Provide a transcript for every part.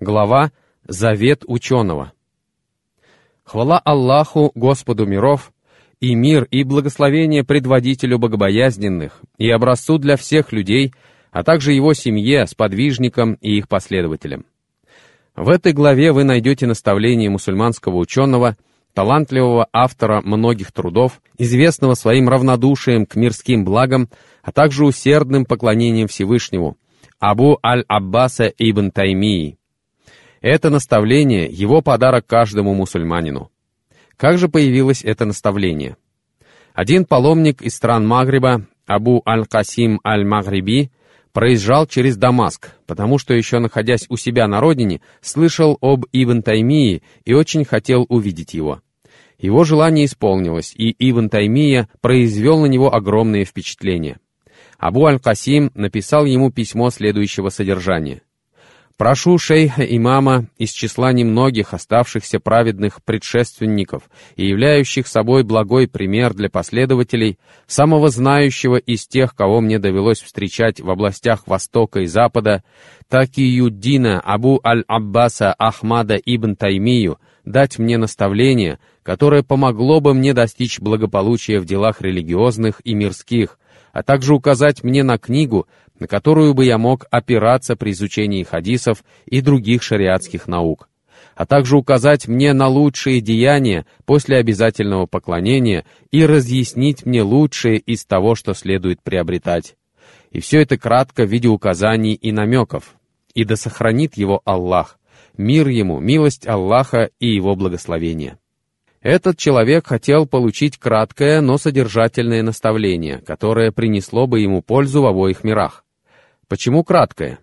Глава «Завет ученого». Хвала Аллаху, Господу миров, и мир, и благословение предводителю богобоязненных, и образцу для всех людей, а также его семье, сподвижникам и их последователям. В этой главе вы найдете наставление мусульманского ученого, талантливого автора многих трудов, известного своим равнодушием к мирским благам, а также усердным поклонением Всевышнему, Абу Аль-Аббаса ибн Таймии, это наставление — его подарок каждому мусульманину. Как же появилось это наставление? Один паломник из стран Магриба, Абу Аль-Касим Аль-Магриби, проезжал через Дамаск, потому что еще находясь у себя на родине, слышал об Ибн Таймии и очень хотел увидеть его. Его желание исполнилось, и Ибн Таймия произвел на него огромное впечатление. Абу Аль-Касим написал ему письмо следующего содержания — Прошу шейха имама из числа немногих оставшихся праведных предшественников и являющих собой благой пример для последователей, самого знающего из тех, кого мне довелось встречать в областях Востока и Запада, Такиюддина Абу Аль-Аббаса Ахмада ибн Таймию, дать мне наставление, которое помогло бы мне достичь благополучия в делах религиозных и мирских, а также указать мне на книгу, на которую бы я мог опираться при изучении хадисов и других шариатских наук, а также указать мне на лучшие деяния после обязательного поклонения и разъяснить мне лучшее из того, что следует приобретать. И все это кратко в виде указаний и намеков. И да сохранит его Аллах, мир ему, милость Аллаха и его благословение. Этот человек хотел получить краткое, но содержательное наставление, которое принесло бы ему пользу в обоих мирах. Почему краткое?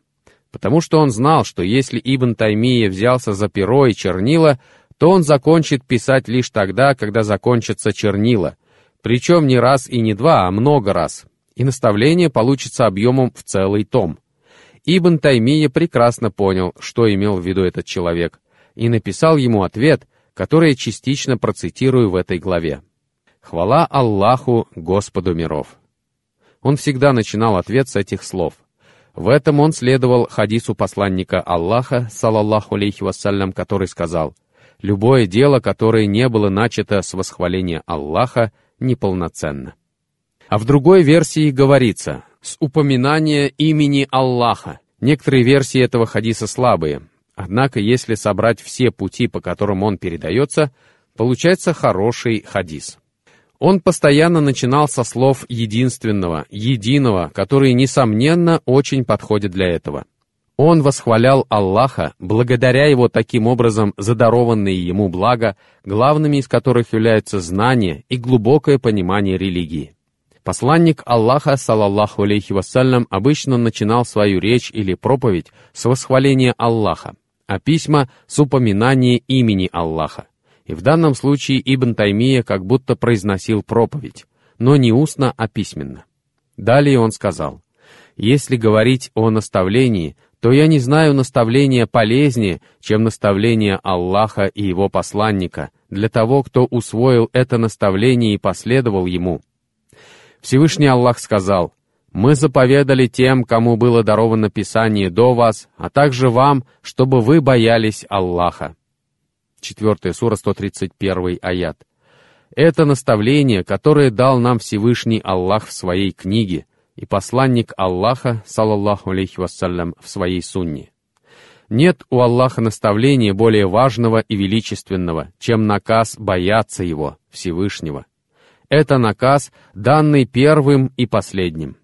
Потому что он знал, что если Ибн Таймия взялся за перо и чернила, то он закончит писать лишь тогда, когда закончатся чернила, причем не раз и не два, а много раз, и наставление получится объемом в целый том. Ибн Таймия прекрасно понял, что имел в виду этот человек, и написал ему ответ, который я частично процитирую в этой главе. «Хвала Аллаху, Господу миров». Он всегда начинал ответ с этих слов — в этом он следовал хадису посланника Аллаха, салаллаху алейхи вассалям, который сказал, «Любое дело, которое не было начато с восхваления Аллаха, неполноценно». А в другой версии говорится «с упоминания имени Аллаха». Некоторые версии этого хадиса слабые, однако если собрать все пути, по которым он передается, получается хороший хадис. Он постоянно начинал со слов единственного, единого, которые, несомненно, очень подходят для этого. Он восхвалял Аллаха, благодаря его таким образом задарованные ему блага, главными из которых являются знание и глубокое понимание религии. Посланник Аллаха, салаллаху алейхи вассалям, обычно начинал свою речь или проповедь с восхваления Аллаха, а письма с упоминания имени Аллаха. И в данном случае Ибн Таймия как будто произносил проповедь, но не устно, а письменно. Далее он сказал, «Если говорить о наставлении, то я не знаю наставления полезнее, чем наставление Аллаха и его посланника, для того, кто усвоил это наставление и последовал ему. Всевышний Аллах сказал, «Мы заповедали тем, кому было даровано Писание до вас, а также вам, чтобы вы боялись Аллаха». 4 сура, 131 аят. Это наставление, которое дал нам Всевышний Аллах в своей книге и посланник Аллаха, салаллаху алейхи вассалям, в своей сунне. Нет у Аллаха наставления более важного и величественного, чем наказ бояться Его, Всевышнего. Это наказ, данный первым и последним.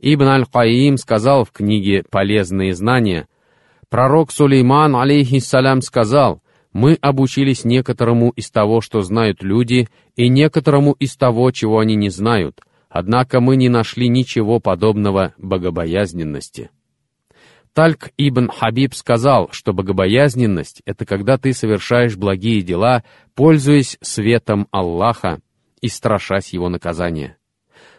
Ибн Аль-Каим сказал в книге «Полезные знания», пророк Сулейман, алейхиссалям, сказал — мы обучились некоторому из того, что знают люди, и некоторому из того, чего они не знают, однако мы не нашли ничего подобного богобоязненности. Тальк ибн Хабиб сказал, что богобоязненность — это когда ты совершаешь благие дела, пользуясь светом Аллаха и страшась его наказания.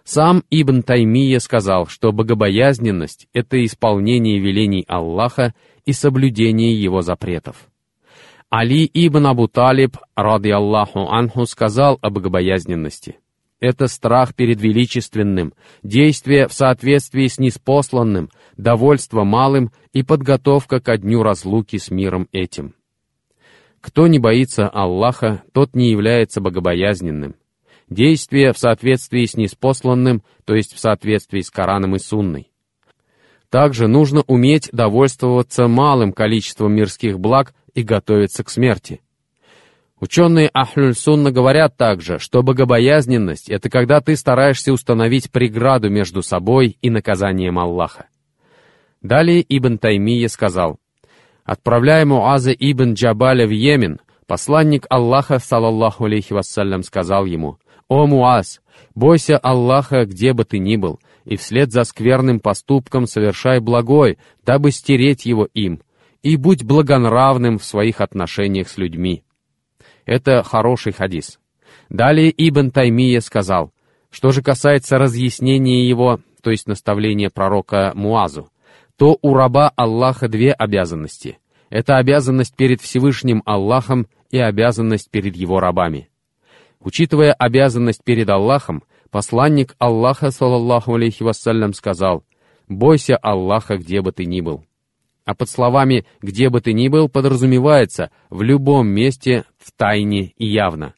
Сам Ибн Таймия сказал, что богобоязненность — это исполнение велений Аллаха и соблюдение его запретов. Али ибн Абу Талиб, ради Аллаху анху, сказал об богобоязненности. — это страх перед величественным, действие в соответствии с неспосланным, довольство малым и подготовка ко дню разлуки с миром этим. Кто не боится Аллаха, тот не является богобоязненным. Действие в соответствии с неспосланным, то есть в соответствии с Кораном и Сунной. Также нужно уметь довольствоваться малым количеством мирских благ и готовиться к смерти. Ученые Ахлюль-Сунна говорят также, что богобоязненность — это когда ты стараешься установить преграду между собой и наказанием Аллаха. Далее Ибн Таймия сказал, «Отправляя Муаза ибн Джабаля в Йемен, посланник Аллаха, салаллаху алейхи вассалям, сказал ему, «О Муаз, бойся Аллаха, где бы ты ни был, и вслед за скверным поступком совершай благой, дабы стереть его им, и будь благонравным в своих отношениях с людьми. Это хороший хадис. Далее Ибн Таймия сказал, что же касается разъяснения его, то есть наставления пророка Муазу, то у раба Аллаха две обязанности. Это обязанность перед Всевышним Аллахом и обязанность перед его рабами. Учитывая обязанность перед Аллахом, Посланник Аллаха, саллаллаху алейхи вассалям, сказал, «Бойся Аллаха, где бы ты ни был». А под словами «где бы ты ни был» подразумевается «в любом месте, в тайне и явно».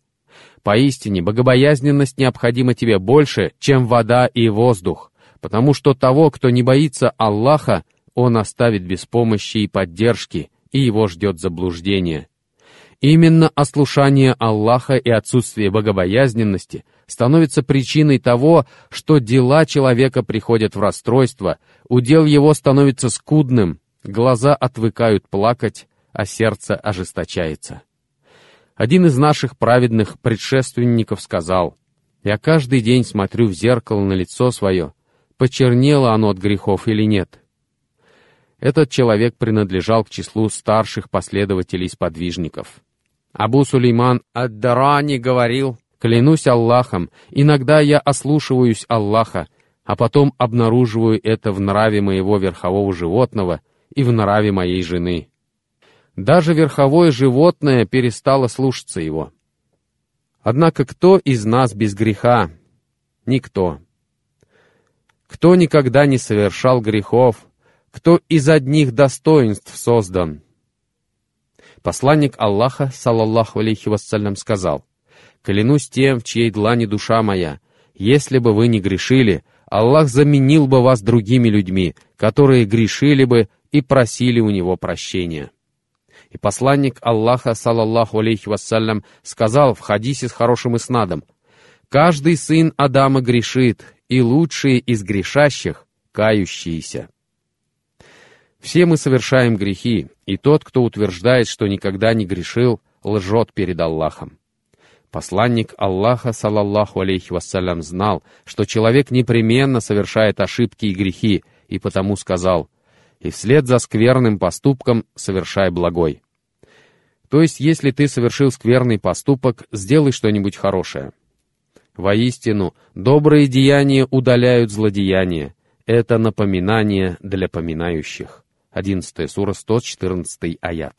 Поистине, богобоязненность необходима тебе больше, чем вода и воздух, потому что того, кто не боится Аллаха, он оставит без помощи и поддержки, и его ждет заблуждение. Именно ослушание Аллаха и отсутствие богобоязненности становится причиной того, что дела человека приходят в расстройство, удел его становится скудным, глаза отвыкают плакать, а сердце ожесточается. Один из наших праведных предшественников сказал, «Я каждый день смотрю в зеркало на лицо свое, почернело оно от грехов или нет». Этот человек принадлежал к числу старших последователей-сподвижников. Абу Сулейман Ад-Дарани говорил, «Клянусь Аллахом, иногда я ослушиваюсь Аллаха, а потом обнаруживаю это в нраве моего верхового животного и в нраве моей жены. Даже верховое животное перестало слушаться его. Однако кто из нас без греха? Никто. Кто никогда не совершал грехов? Кто из одних достоинств создан? Посланник Аллаха, салаллаху алейхи вассалям, сказал, «Клянусь тем, в чьей длани душа моя, если бы вы не грешили, Аллах заменил бы вас другими людьми, которые грешили бы и просили у Него прощения». И посланник Аллаха, салаллаху алейхи вассалям, сказал в хадисе с хорошим иснадом, «Каждый сын Адама грешит, и лучшие из грешащих — кающиеся». Все мы совершаем грехи, и тот, кто утверждает, что никогда не грешил, лжет перед Аллахом. Посланник Аллаха, салаллаху алейхи вассалям, знал, что человек непременно совершает ошибки и грехи, и потому сказал, «И вслед за скверным поступком совершай благой». То есть, если ты совершил скверный поступок, сделай что-нибудь хорошее. Воистину, добрые деяния удаляют злодеяния. Это напоминание для поминающих. 11 сура, 114 аят.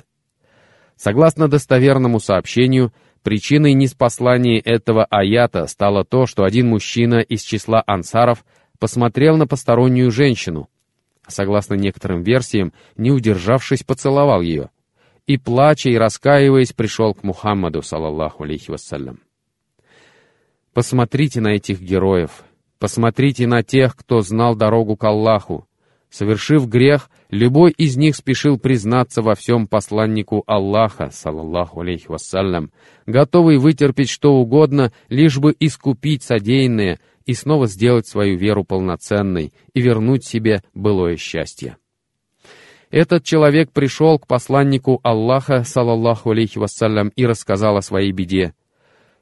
Согласно достоверному сообщению, причиной неспослания этого аята стало то, что один мужчина из числа ансаров посмотрел на постороннюю женщину, согласно некоторым версиям, не удержавшись, поцеловал ее, и, плача и раскаиваясь, пришел к Мухаммаду, салаллаху алейхи вассалям. Посмотрите на этих героев, посмотрите на тех, кто знал дорогу к Аллаху, Совершив грех, любой из них спешил признаться во всем посланнику Аллаха, саллаллаху алейхи вассалям, готовый вытерпеть что угодно, лишь бы искупить содеянное и снова сделать свою веру полноценной и вернуть себе былое счастье. Этот человек пришел к посланнику Аллаха, саллаллаху алейхи вассалям, и рассказал о своей беде.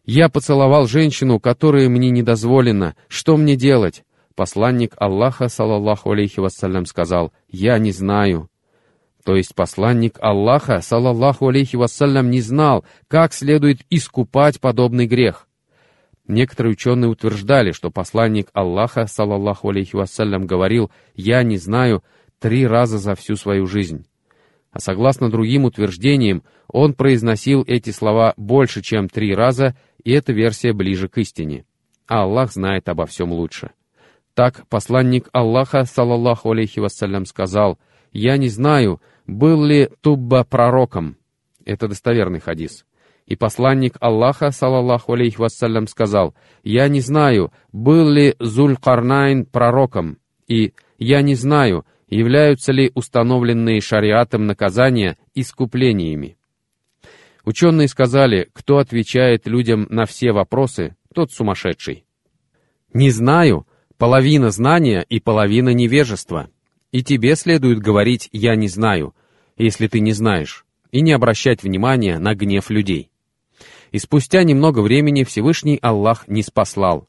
«Я поцеловал женщину, которая мне не дозволена. Что мне делать?» Посланник Аллаха, салаллаху алейхи вассалям, сказал, «Я не знаю». То есть посланник Аллаха, салаллаху алейхи вассалям, не знал, как следует искупать подобный грех. Некоторые ученые утверждали, что посланник Аллаха, салаллаху алейхи вассалям, говорил «я не знаю» три раза за всю свою жизнь. А согласно другим утверждениям, он произносил эти слова больше, чем три раза, и эта версия ближе к истине. а Аллах знает обо всем лучше. Так посланник Аллаха, саллаллаху алейхи вассалям, сказал, «Я не знаю, был ли Тубба пророком». Это достоверный хадис. И посланник Аллаха, саллаллаху алейхи вассалям, сказал, «Я не знаю, был ли Зуль-Карнайн пророком». И «Я не знаю, являются ли установленные шариатом наказания искуплениями». Ученые сказали, кто отвечает людям на все вопросы, тот сумасшедший. «Не знаю» — половина знания и половина невежества. И тебе следует говорить «я не знаю», если ты не знаешь, и не обращать внимания на гнев людей. И спустя немного времени Всевышний Аллах не спаслал.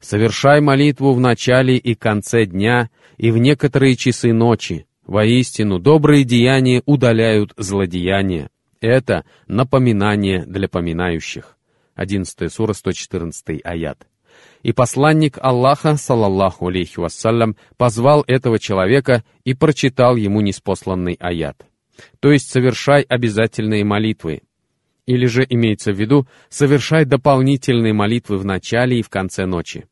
«Совершай молитву в начале и конце дня и в некоторые часы ночи. Воистину, добрые деяния удаляют злодеяния. Это напоминание для поминающих». 11 сура, 114 аят. И посланник Аллаха, салаллаху алейхи вассалям, позвал этого человека и прочитал ему неспосланный аят. То есть совершай обязательные молитвы. Или же имеется в виду, совершай дополнительные молитвы в начале и в конце ночи.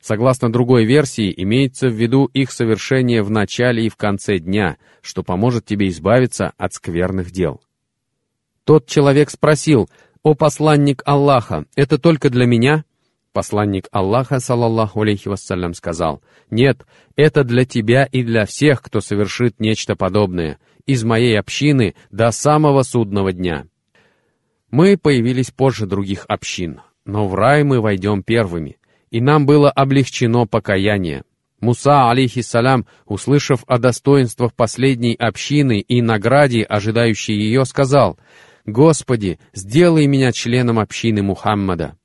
Согласно другой версии, имеется в виду их совершение в начале и в конце дня, что поможет тебе избавиться от скверных дел. Тот человек спросил, «О посланник Аллаха, это только для меня?» Посланник Аллаха, салаллаху алейхи вассалям, сказал, «Нет, это для тебя и для всех, кто совершит нечто подобное, из моей общины до самого судного дня». Мы появились позже других общин, но в рай мы войдем первыми, и нам было облегчено покаяние. Муса, алейхиссалям, услышав о достоинствах последней общины и награде, ожидающей ее, сказал — «Господи, сделай меня членом общины Мухаммада».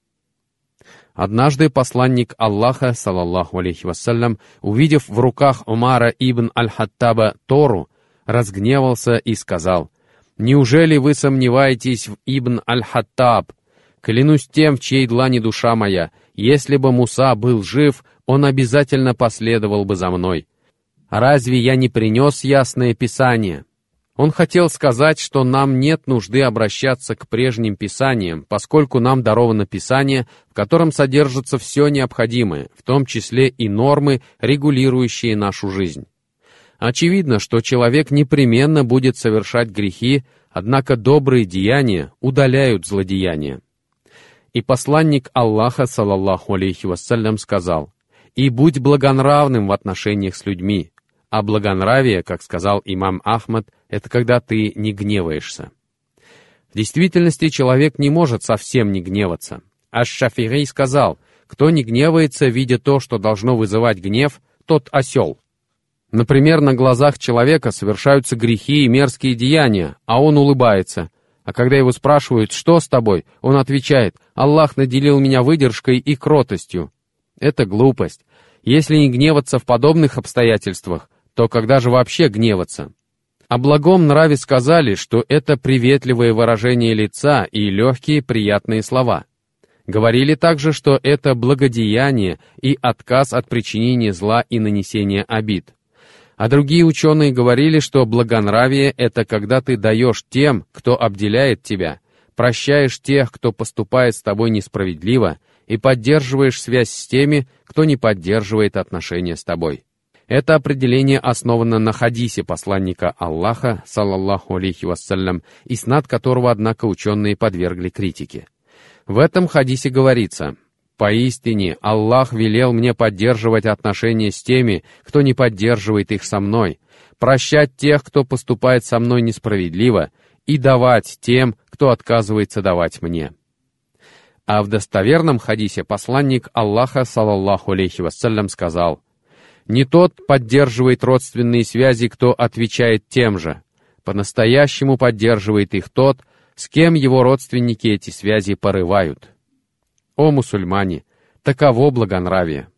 Однажды посланник Аллаха, салаллаху алейхи вассалям, увидев в руках Умара ибн Аль-Хаттаба Тору, разгневался и сказал, «Неужели вы сомневаетесь в ибн Аль-Хаттаб? Клянусь тем, в чьей длани душа моя, если бы Муса был жив, он обязательно последовал бы за мной. Разве я не принес ясное писание?» Он хотел сказать, что нам нет нужды обращаться к прежним писаниям, поскольку нам даровано писание, в котором содержится все необходимое, в том числе и нормы, регулирующие нашу жизнь. Очевидно, что человек непременно будет совершать грехи, однако добрые деяния удаляют злодеяния. И посланник Аллаха, салаллаху алейхи вассалям, сказал, «И будь благонравным в отношениях с людьми, а благонравие, как сказал имам Ахмад, это когда ты не гневаешься. В действительности человек не может совсем не гневаться. Аш-Шафирей сказал, кто не гневается, видя то, что должно вызывать гнев, тот осел. Например, на глазах человека совершаются грехи и мерзкие деяния, а он улыбается. А когда его спрашивают, что с тобой, он отвечает, «Аллах наделил меня выдержкой и кротостью». Это глупость. Если не гневаться в подобных обстоятельствах, то когда же вообще гневаться? О благом нраве сказали, что это приветливое выражение лица и легкие приятные слова. Говорили также, что это благодеяние и отказ от причинения зла и нанесения обид. А другие ученые говорили, что благонравие — это когда ты даешь тем, кто обделяет тебя, прощаешь тех, кто поступает с тобой несправедливо, и поддерживаешь связь с теми, кто не поддерживает отношения с тобой. Это определение основано на хадисе посланника Аллаха, саллаллаху алейхи вассалям, и снад которого, однако, ученые подвергли критике. В этом хадисе говорится, «Поистине, Аллах велел мне поддерживать отношения с теми, кто не поддерживает их со мной, прощать тех, кто поступает со мной несправедливо, и давать тем, кто отказывается давать мне». А в достоверном хадисе посланник Аллаха, саллаллаху алейхи вассалям, сказал, не тот поддерживает родственные связи, кто отвечает тем же. По-настоящему поддерживает их тот, с кем его родственники эти связи порывают. О мусульмане, таково благонравие.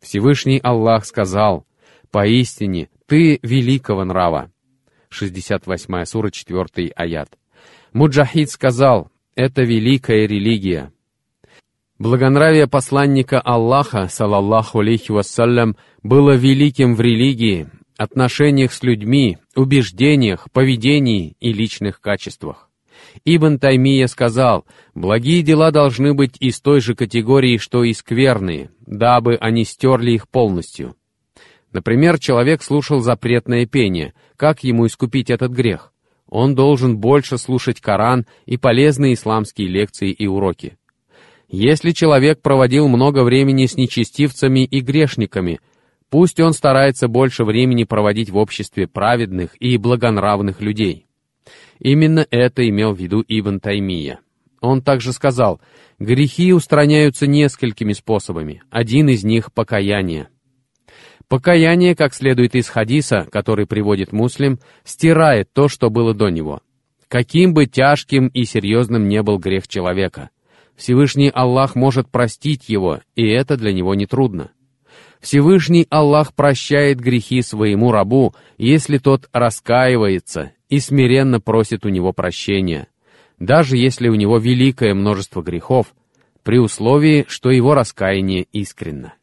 Всевышний Аллах сказал, «Поистине, ты великого нрава». 68 сура, 4 аят. Муджахид сказал, «Это великая религия». Благонравие посланника Аллаха, салаллаху алейхи вассалям, было великим в религии, отношениях с людьми, убеждениях, поведении и личных качествах. Ибн Таймия сказал, «Благие дела должны быть из той же категории, что и скверные, дабы они стерли их полностью». Например, человек слушал запретное пение. Как ему искупить этот грех? Он должен больше слушать Коран и полезные исламские лекции и уроки. Если человек проводил много времени с нечестивцами и грешниками, пусть он старается больше времени проводить в обществе праведных и благонравных людей. Именно это имел в виду Ибн Таймия. Он также сказал, грехи устраняются несколькими способами, один из них — покаяние. Покаяние, как следует из хадиса, который приводит муслим, стирает то, что было до него. Каким бы тяжким и серьезным не был грех человека, Всевышний Аллах может простить его, и это для него нетрудно. Всевышний Аллах прощает грехи своему рабу, если тот раскаивается и смиренно просит у него прощения, даже если у него великое множество грехов, при условии, что его раскаяние искренно.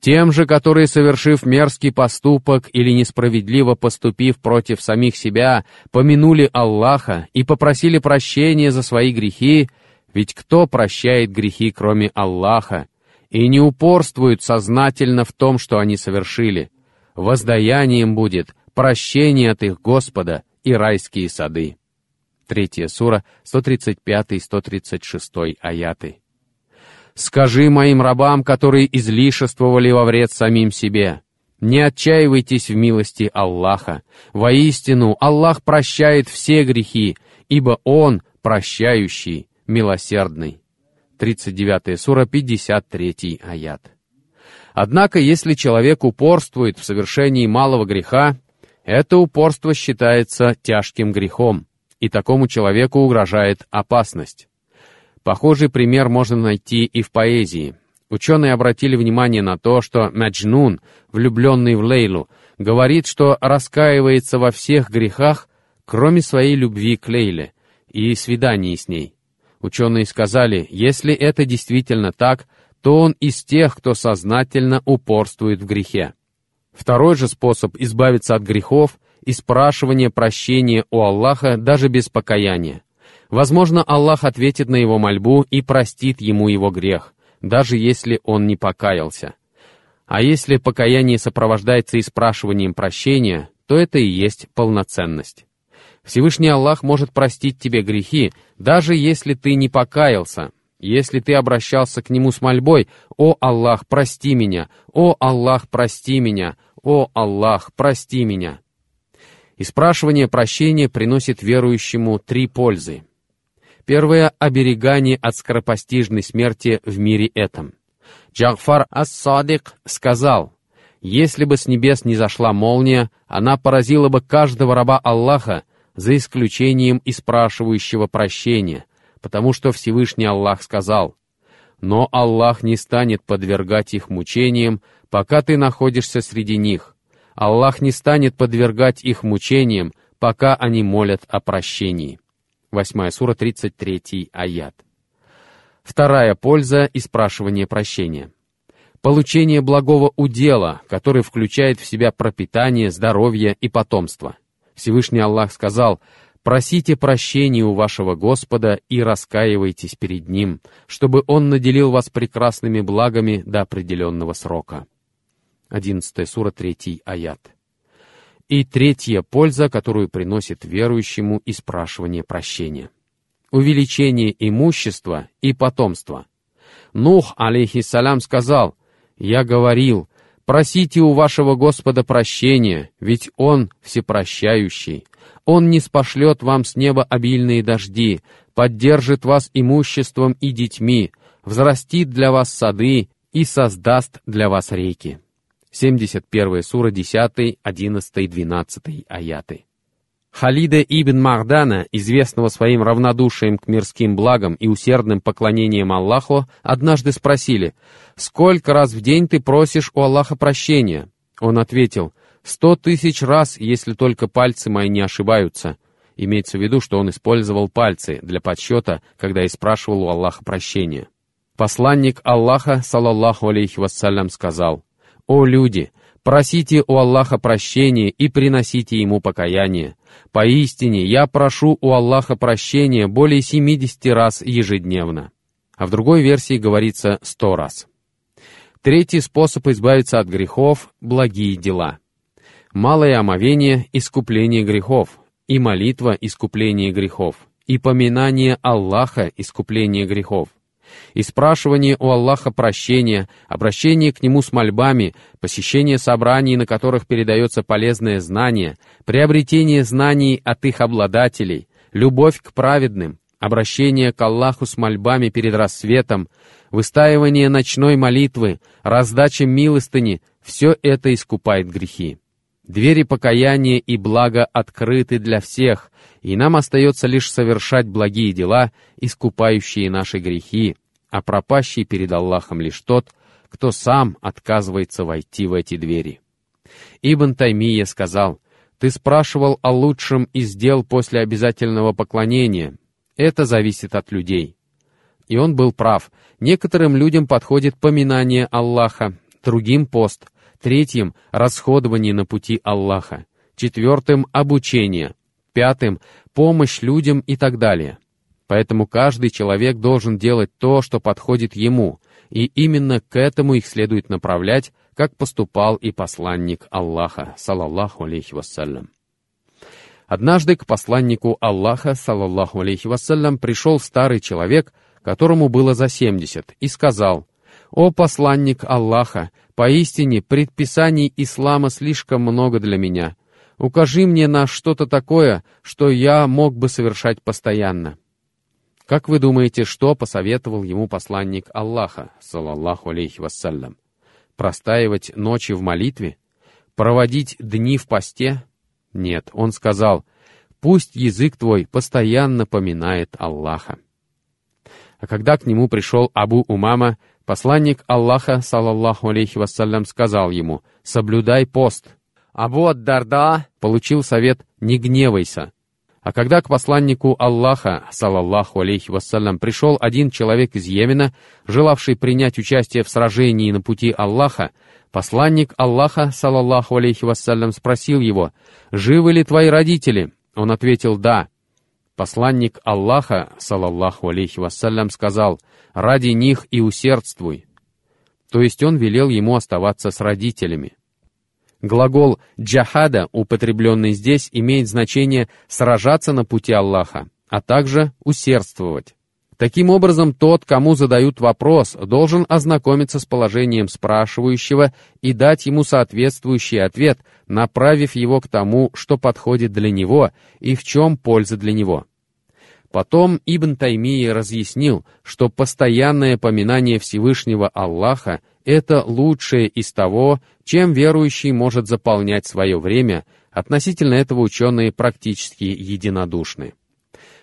Тем же, которые, совершив мерзкий поступок или несправедливо поступив против самих себя, помянули Аллаха и попросили прощения за свои грехи, ведь кто прощает грехи, кроме Аллаха, и не упорствует сознательно в том, что они совершили? Воздаянием будет прощение от их Господа и райские сады. Третья сура, 135-136 аяты. «Скажи моим рабам, которые излишествовали во вред самим себе, не отчаивайтесь в милости Аллаха. Воистину, Аллах прощает все грехи, ибо Он прощающий, милосердный. 39 сура, 53 аят. Однако, если человек упорствует в совершении малого греха, это упорство считается тяжким грехом, и такому человеку угрожает опасность. Похожий пример можно найти и в поэзии. Ученые обратили внимание на то, что Маджнун, влюбленный в Лейлу, говорит, что раскаивается во всех грехах, кроме своей любви к Лейле и свидании с ней. Ученые сказали, если это действительно так, то он из тех, кто сознательно упорствует в грехе. Второй же способ избавиться от грехов — и спрашивание прощения у Аллаха даже без покаяния. Возможно, Аллах ответит на его мольбу и простит ему его грех, даже если он не покаялся. А если покаяние сопровождается и спрашиванием прощения, то это и есть полноценность. Всевышний Аллах может простить тебе грехи, даже если ты не покаялся, если ты обращался к Нему с мольбой «О Аллах, прости меня! О Аллах, прости меня! О Аллах, прости меня!» И спрашивание прощения приносит верующему три пользы. Первое — оберегание от скоропостижной смерти в мире этом. Джафар ас-Садик сказал, «Если бы с небес не зашла молния, она поразила бы каждого раба Аллаха, за исключением и спрашивающего прощения, потому что Всевышний Аллах сказал, «Но Аллах не станет подвергать их мучениям, пока ты находишься среди них. Аллах не станет подвергать их мучениям, пока они молят о прощении». 8 сура, 33 аят. Вторая польза и спрашивание прощения. Получение благого удела, который включает в себя пропитание, здоровье и потомство. Всевышний Аллах сказал, «Просите прощения у вашего Господа и раскаивайтесь перед Ним, чтобы Он наделил вас прекрасными благами до определенного срока». 11 сура, 3 аят. И третья польза, которую приносит верующему и спрашивание прощения. Увеличение имущества и потомства. Нух, алейхиссалям, сказал, «Я говорил, Просите у вашего Господа прощения, ведь Он всепрощающий. Он не спошлет вам с неба обильные дожди, поддержит вас имуществом и детьми, взрастит для вас сады и создаст для вас реки. 71 сура 10, 11, 12 аяты. Халида ибн Мардана, известного своим равнодушием к мирским благам и усердным поклонением Аллаху, однажды спросили, «Сколько раз в день ты просишь у Аллаха прощения?» Он ответил, «Сто тысяч раз, если только пальцы мои не ошибаются». Имеется в виду, что он использовал пальцы для подсчета, когда и спрашивал у Аллаха прощения. Посланник Аллаха, салаллаху алейхи вассалям, сказал, «О люди, Просите у Аллаха прощения и приносите Ему покаяние. Поистине, я прошу у Аллаха прощения более 70 раз ежедневно. А в другой версии говорится 100 раз. Третий способ избавиться от грехов — благие дела. Малое омовение — искупление грехов, и молитва — искупление грехов, и поминание Аллаха — искупление грехов и спрашивание у Аллаха прощения, обращение к Нему с мольбами, посещение собраний, на которых передается полезное знание, приобретение знаний от их обладателей, любовь к праведным, обращение к Аллаху с мольбами перед рассветом, выстаивание ночной молитвы, раздача милостыни — все это искупает грехи. Двери покаяния и блага открыты для всех, и нам остается лишь совершать благие дела, искупающие наши грехи, а пропащий перед Аллахом лишь тот, кто сам отказывается войти в эти двери. Ибн Таймия сказал, «Ты спрашивал о лучшем из дел после обязательного поклонения. Это зависит от людей». И он был прав. Некоторым людям подходит поминание Аллаха, другим — пост, третьим — расходование на пути Аллаха, четвертым — обучение, пятым — помощь людям и так далее. Поэтому каждый человек должен делать то, что подходит ему, и именно к этому их следует направлять, как поступал и посланник Аллаха, салаллаху алейхи вассалям. Однажды к посланнику Аллаха, салаллаху алейхи вассалям, пришел старый человек, которому было за семьдесят, и сказал, «О посланник Аллаха, поистине предписаний ислама слишком много для меня. Укажи мне на что-то такое, что я мог бы совершать постоянно». Как вы думаете, что посоветовал ему посланник Аллаха, салаллаху алейхи вассалям? Простаивать ночи в молитве? Проводить дни в посте? Нет, он сказал, пусть язык твой постоянно поминает Аллаха. А когда к нему пришел Абу Умама, посланник Аллаха, салаллаху алейхи вассалям, сказал ему, соблюдай пост. Абу Ад-Дарда получил совет «не гневайся», а когда к посланнику Аллаха, салаллаху алейхи вассалям, пришел один человек из Йемена, желавший принять участие в сражении на пути Аллаха, посланник Аллаха, салаллаху алейхи вассалям, спросил его, «Живы ли твои родители?» Он ответил, «Да». Посланник Аллаха, салаллаху алейхи вассалям, сказал, «Ради них и усердствуй». То есть он велел ему оставаться с родителями. Глагол «джахада», употребленный здесь, имеет значение «сражаться на пути Аллаха», а также «усердствовать». Таким образом, тот, кому задают вопрос, должен ознакомиться с положением спрашивающего и дать ему соответствующий ответ, направив его к тому, что подходит для него и в чем польза для него. Потом Ибн Таймия разъяснил, что постоянное поминание Всевышнего Аллаха — это лучшее из того, чем верующий может заполнять свое время, относительно этого ученые практически единодушны.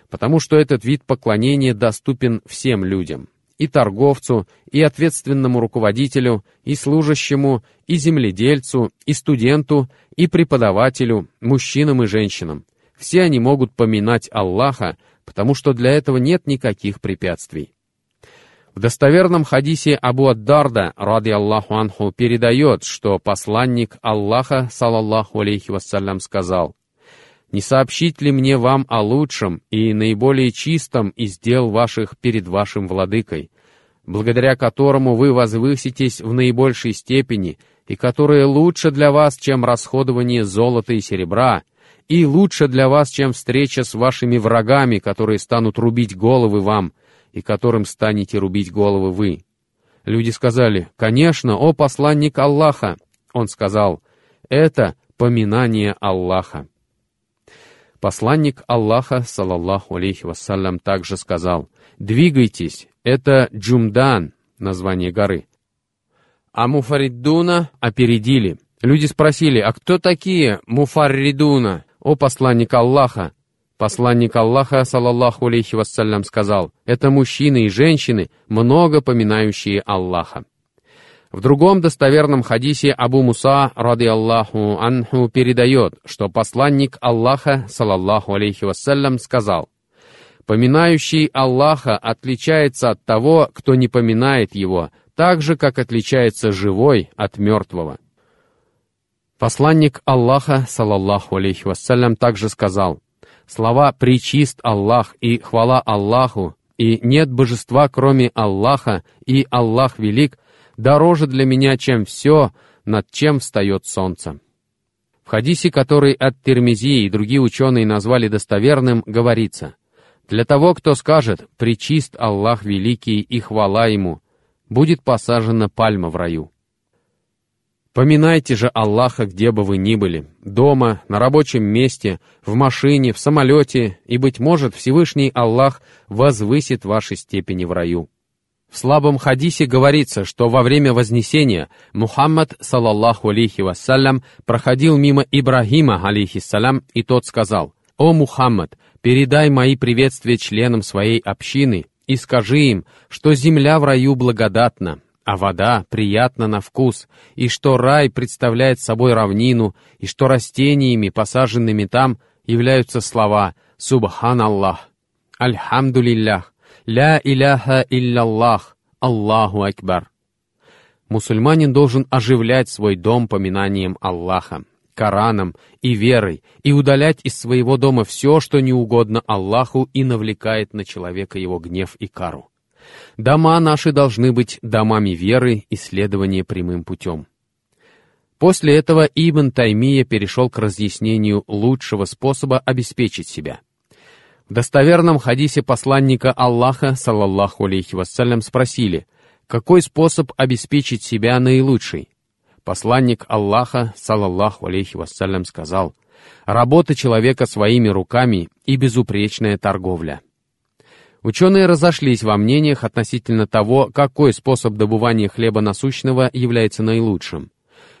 Потому что этот вид поклонения доступен всем людям, и торговцу, и ответственному руководителю, и служащему, и земледельцу, и студенту, и преподавателю, мужчинам и женщинам. Все они могут поминать Аллаха, потому что для этого нет никаких препятствий. Достоверном хадисе Абу Аддарда, ради Аллаху анху, передает, что посланник Аллаха, салаллаху алейхи вассалям, сказал, «Не сообщить ли мне вам о лучшем и наиболее чистом из дел ваших перед вашим владыкой, благодаря которому вы возвыситесь в наибольшей степени и которое лучше для вас, чем расходование золота и серебра, и лучше для вас, чем встреча с вашими врагами, которые станут рубить головы вам, и которым станете рубить головы вы. Люди сказали, «Конечно, о посланник Аллаха!» Он сказал, «Это поминание Аллаха». Посланник Аллаха, салаллаху алейхи вассалям, также сказал, «Двигайтесь, это Джумдан, название горы». А Муфариддуна опередили. Люди спросили, а кто такие Муфарридуна? «О посланник Аллаха!» Посланник Аллаха, салаллаху алейхи вассалям, сказал, «Это мужчины и женщины, много поминающие Аллаха». В другом достоверном хадисе Абу Муса, ради Аллаху анху, передает, что посланник Аллаха, салаллаху алейхи вассалям, сказал, «Поминающий Аллаха отличается от того, кто не поминает его, так же, как отличается живой от мертвого». Посланник Аллаха, салаллаху алейхи вассалям, также сказал, слова «причист Аллах» и «хвала Аллаху» и «нет божества, кроме Аллаха» и «Аллах велик» дороже для меня, чем все, над чем встает солнце. В хадисе, который от Термизи и другие ученые назвали достоверным, говорится, «Для того, кто скажет, причист Аллах великий и хвала ему, будет посажена пальма в раю». Поминайте же Аллаха, где бы вы ни были, дома, на рабочем месте, в машине, в самолете, и, быть может, Всевышний Аллах возвысит ваши степени в раю. В слабом хадисе говорится, что во время Вознесения Мухаммад, салаллаху алейхи вассалям, проходил мимо Ибрагима, алейхиссалям, и тот сказал, «О Мухаммад, передай мои приветствия членам своей общины и скажи им, что земля в раю благодатна, а вода приятна на вкус, и что рай представляет собой равнину, и что растениями, посаженными там, являются слова «Субхан Аллах», «Альхамдулиллях», «Ля иляха илляллах, Аллаху Акбар». Мусульманин должен оживлять свой дом поминанием Аллаха, Кораном и верой, и удалять из своего дома все, что не угодно Аллаху и навлекает на человека его гнев и кару. Дома наши должны быть домами веры и следования прямым путем. После этого Ибн Таймия перешел к разъяснению лучшего способа обеспечить себя — в достоверном хадисе посланника Аллаха, саллаллаху алейхи вассалям, спросили, какой способ обеспечить себя наилучший? Посланник Аллаха, саллаллаху алейхи вассалям, сказал, работа человека своими руками и безупречная торговля. Ученые разошлись во мнениях относительно того, какой способ добывания хлеба насущного является наилучшим.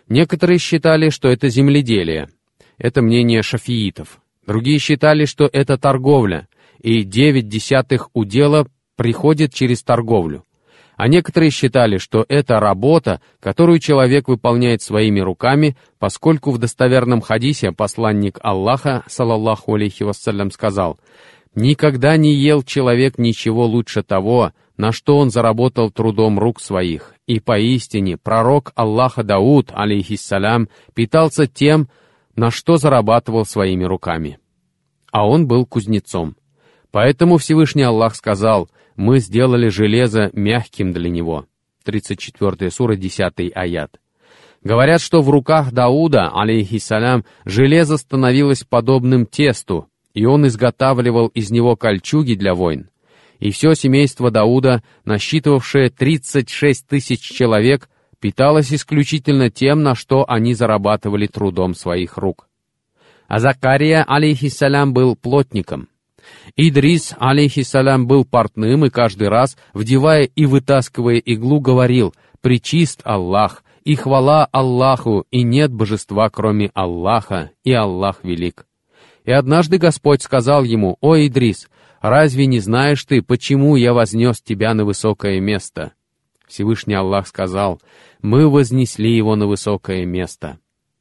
Некоторые считали, что это земледелие. Это мнение шафиитов. Другие считали, что это торговля, и девять десятых удела приходит через торговлю. А некоторые считали, что это работа, которую человек выполняет своими руками, поскольку в достоверном хадисе посланник Аллаха, салаллаху алейхи вассалям, сказал, «Никогда не ел человек ничего лучше того, на что он заработал трудом рук своих, и поистине пророк Аллаха Дауд, алейхиссалям, питался тем, на что зарабатывал своими руками. А он был кузнецом. Поэтому Всевышний Аллах сказал, «Мы сделали железо мягким для него». 34 сура, 10 аят. Говорят, что в руках Дауда, алейхиссалям, железо становилось подобным тесту, и он изготавливал из него кольчуги для войн. И все семейство Дауда, насчитывавшее 36 тысяч человек, питалась исключительно тем, на что они зарабатывали трудом своих рук. А Закария, алейхиссалям, был плотником. Идрис, алейхиссалям, был портным и каждый раз, вдевая и вытаскивая иглу, говорил «Причист Аллах, и хвала Аллаху, и нет божества, кроме Аллаха, и Аллах велик». И однажды Господь сказал ему, «О, Идрис, разве не знаешь ты, почему я вознес тебя на высокое место?» Всевышний Аллах сказал, «Мы вознесли его на высокое место».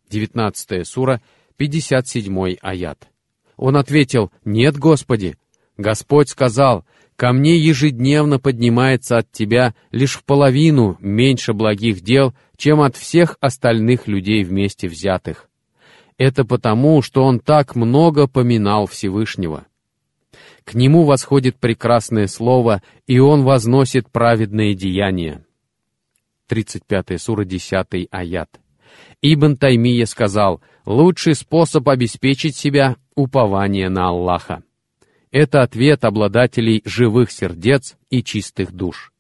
19 сура, 57 аят. Он ответил, «Нет, Господи». Господь сказал, «Ко мне ежедневно поднимается от тебя лишь в половину меньше благих дел, чем от всех остальных людей вместе взятых». Это потому, что он так много поминал Всевышнего. К нему восходит прекрасное слово, и он возносит праведные деяния. 35 сура, 10 аят. Ибн Таймия сказал, лучший способ обеспечить себя — упование на Аллаха. Это ответ обладателей живых сердец и чистых душ.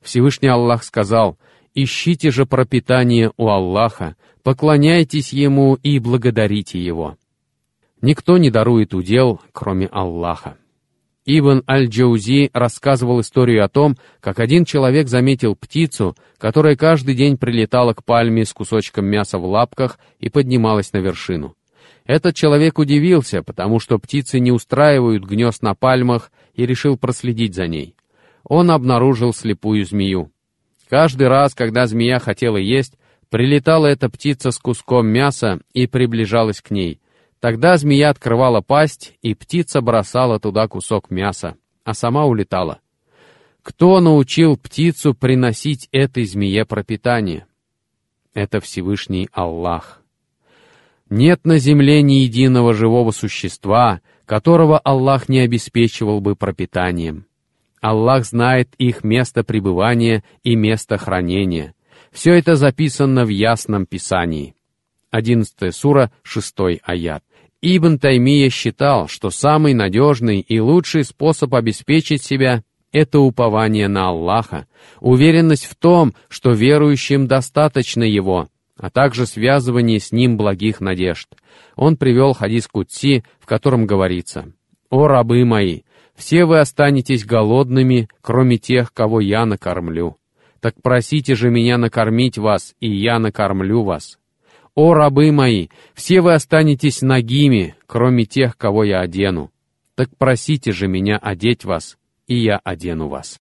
Всевышний Аллах сказал, «Ищите же пропитание у Аллаха, поклоняйтесь Ему и благодарите Его». Никто не дарует удел, кроме Аллаха. Ибн Аль-Джаузи рассказывал историю о том, как один человек заметил птицу, которая каждый день прилетала к пальме с кусочком мяса в лапках и поднималась на вершину. Этот человек удивился, потому что птицы не устраивают гнезд на пальмах, и решил проследить за ней. Он обнаружил слепую змею. Каждый раз, когда змея хотела есть, прилетала эта птица с куском мяса и приближалась к ней — Тогда змея открывала пасть, и птица бросала туда кусок мяса, а сама улетала. Кто научил птицу приносить этой змее пропитание? Это Всевышний Аллах. Нет на земле ни единого живого существа, которого Аллах не обеспечивал бы пропитанием. Аллах знает их место пребывания и место хранения. Все это записано в Ясном Писании. 11 сура, 6 аят. Ибн Таймия считал, что самый надежный и лучший способ обеспечить себя — это упование на Аллаха, уверенность в том, что верующим достаточно Его — а также связывание с ним благих надежд. Он привел хадис Кутси, в котором говорится, «О рабы мои, все вы останетесь голодными, кроме тех, кого я накормлю. Так просите же меня накормить вас, и я накормлю вас. О рабы мои, все вы останетесь нагими, кроме тех, кого я одену. Так просите же меня одеть вас, и я одену вас».